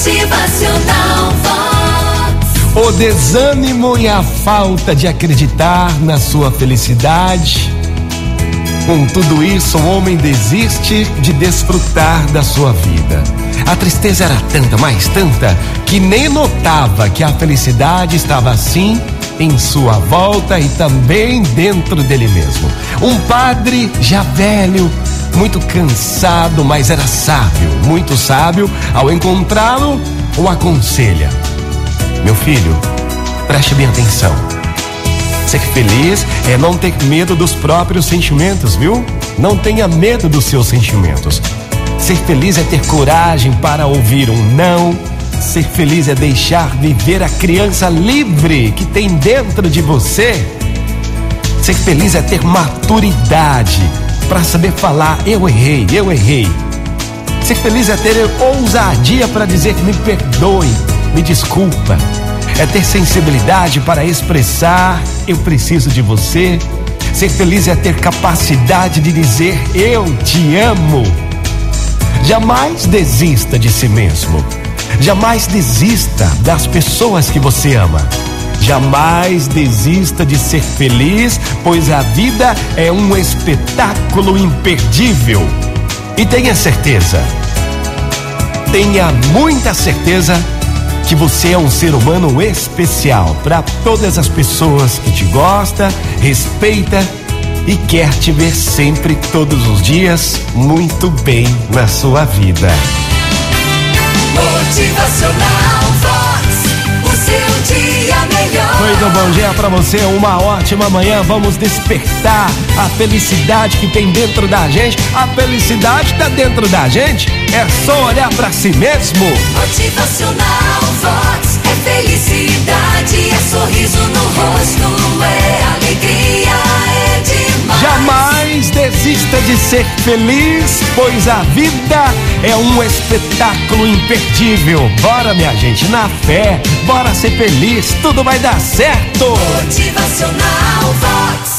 Motivacional Vox. O desânimo e a falta de acreditar na sua felicidade. Com tudo isso, o homem desiste de desfrutar da sua vida. A tristeza era tanta, mais tanta, que nem notava que a felicidade estava assim em sua volta e também dentro dele mesmo. Um padre já velho, muito cansado, mas era sábio, muito sábio, ao encontrá-lo, o aconselha: Meu filho, preste bem atenção. Ser feliz é não ter medo dos próprios sentimentos, viu? Não tenha medo dos seus sentimentos. Ser feliz é ter coragem para ouvir um não. Ser feliz é deixar viver a criança livre que tem dentro de você. Ser feliz é ter maturidade para saber falar: eu errei, eu errei. Ser feliz é ter ousadia para dizer me perdoe, me desculpa. É ter sensibilidade para expressar: eu preciso de você. Ser feliz é ter capacidade de dizer: eu te amo. Jamais desista de si mesmo. Jamais desista das pessoas que você ama. Jamais desista de ser feliz, pois a vida é um espetáculo imperdível. E tenha certeza, tenha muita certeza que você é um ser humano especial para todas as pessoas que te gosta, respeita e quer te ver sempre, todos os dias, muito bem na sua vida. Motivacional Vox. Bom dia para você, uma ótima manhã. Vamos despertar a felicidade que tem dentro da gente. A felicidade tá dentro da gente. É só olhar para si mesmo. Motivacional desista de ser feliz, pois a vida é um espetáculo imperdível. Bora, minha gente, na fé, bora ser feliz, tudo vai dar certo. Motivacional Vox.